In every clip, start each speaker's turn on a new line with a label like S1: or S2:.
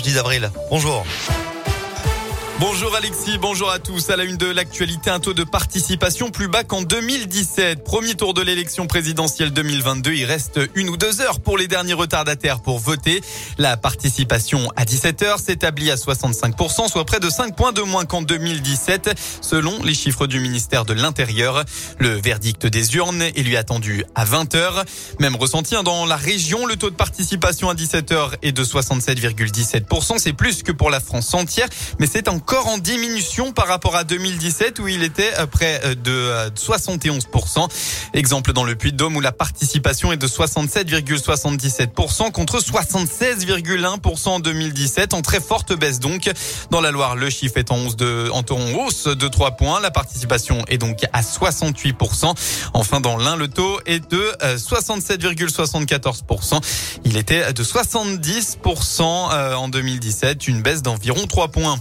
S1: 10 avril. Bonjour.
S2: Bonjour Alexis, bonjour à tous. À la une de l'actualité, un taux de participation plus bas qu'en 2017. Premier tour de l'élection présidentielle 2022. Il reste une ou deux heures pour les derniers retardataires pour voter. La participation à 17 heures s'établit à 65%, soit près de 5 points de moins qu'en 2017, selon les chiffres du ministère de l'Intérieur. Le verdict des urnes est lui attendu à 20 heures. Même ressenti hein, dans la région, le taux de participation à 17 heures est de 67,17%. C'est plus que pour la France entière, mais c'est encore encore en diminution par rapport à 2017 où il était euh, près euh, de 71%. Euh, Exemple dans le Puy-de-Dôme où la participation est de 67,77% contre 76,1% en 2017 en très forte baisse donc. Dans la Loire, le chiffre est en hausse de, en hausse de 3 points. La participation est donc à 68%. Enfin, dans l'Ain, le taux est de 67,74%. Il était de 70% en 2017, une baisse d'environ 3 points.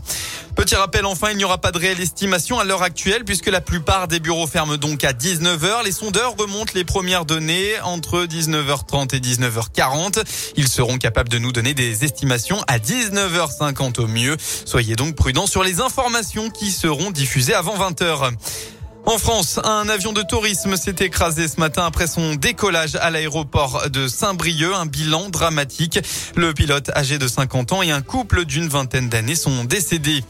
S2: Petit rappel enfin, il n'y aura pas de réelle estimation à l'heure actuelle puisque la plupart des bureaux ferment donc à 19h. Les sondeurs remontent les premières données entre 19h30 et 19h40. Ils seront capables de nous donner des estimations à 19h50 au mieux. Soyez donc prudents sur les informations qui seront diffusées avant 20h. En France, un avion de tourisme s'est écrasé ce matin après son décollage à l'aéroport de Saint-Brieuc. Un bilan dramatique. Le pilote âgé de 50 ans et un couple d'une vingtaine d'années sont décédés.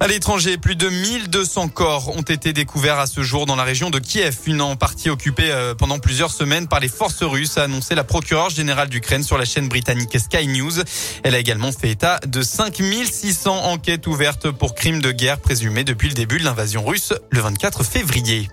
S2: À l'étranger, plus de 1200 corps ont été découverts à ce jour dans la région de Kiev, une en partie occupée euh, pendant plusieurs semaines par les forces russes, a annoncé la procureure générale d'Ukraine sur la chaîne britannique Sky News. Elle a également fait état de 5600 enquêtes ouvertes pour crimes de guerre présumés depuis le début de l'invasion russe le 24 février.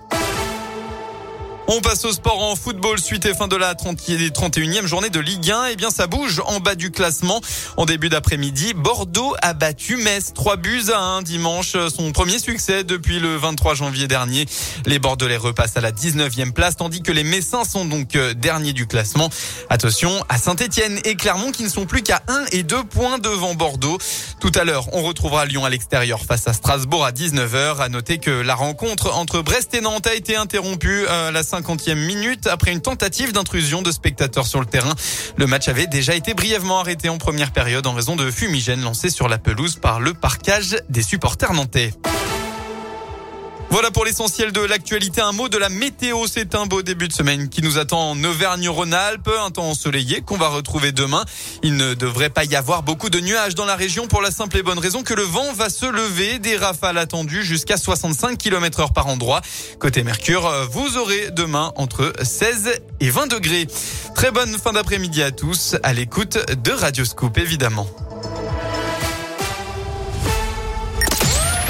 S2: On passe au sport en football suite et fin de la 31e journée de Ligue 1. Eh bien, ça bouge en bas du classement. En début d'après-midi, Bordeaux a battu Metz. 3 buts à 1 dimanche. Son premier succès depuis le 23 janvier dernier. Les Bordelais repassent à la 19e place, tandis que les Messins sont donc euh, derniers du classement. Attention à Saint-Etienne et Clermont qui ne sont plus qu'à 1 et 2 points devant Bordeaux. Tout à l'heure, on retrouvera Lyon à l'extérieur face à Strasbourg à 19h. À noter que la rencontre entre Brest et Nantes a été interrompue la 50e minute après une tentative d'intrusion de spectateurs sur le terrain. Le match avait déjà été brièvement arrêté en première période en raison de fumigènes lancés sur la pelouse par le parquage des supporters nantais. Voilà pour l'essentiel de l'actualité. Un mot de la météo. C'est un beau début de semaine qui nous attend en Auvergne-Rhône-Alpes. Un temps ensoleillé qu'on va retrouver demain. Il ne devrait pas y avoir beaucoup de nuages dans la région pour la simple et bonne raison que le vent va se lever. Des rafales attendues jusqu'à 65 km heure par endroit. Côté Mercure, vous aurez demain entre 16 et 20 degrés. Très bonne fin d'après-midi à tous à l'écoute de Radioscope évidemment.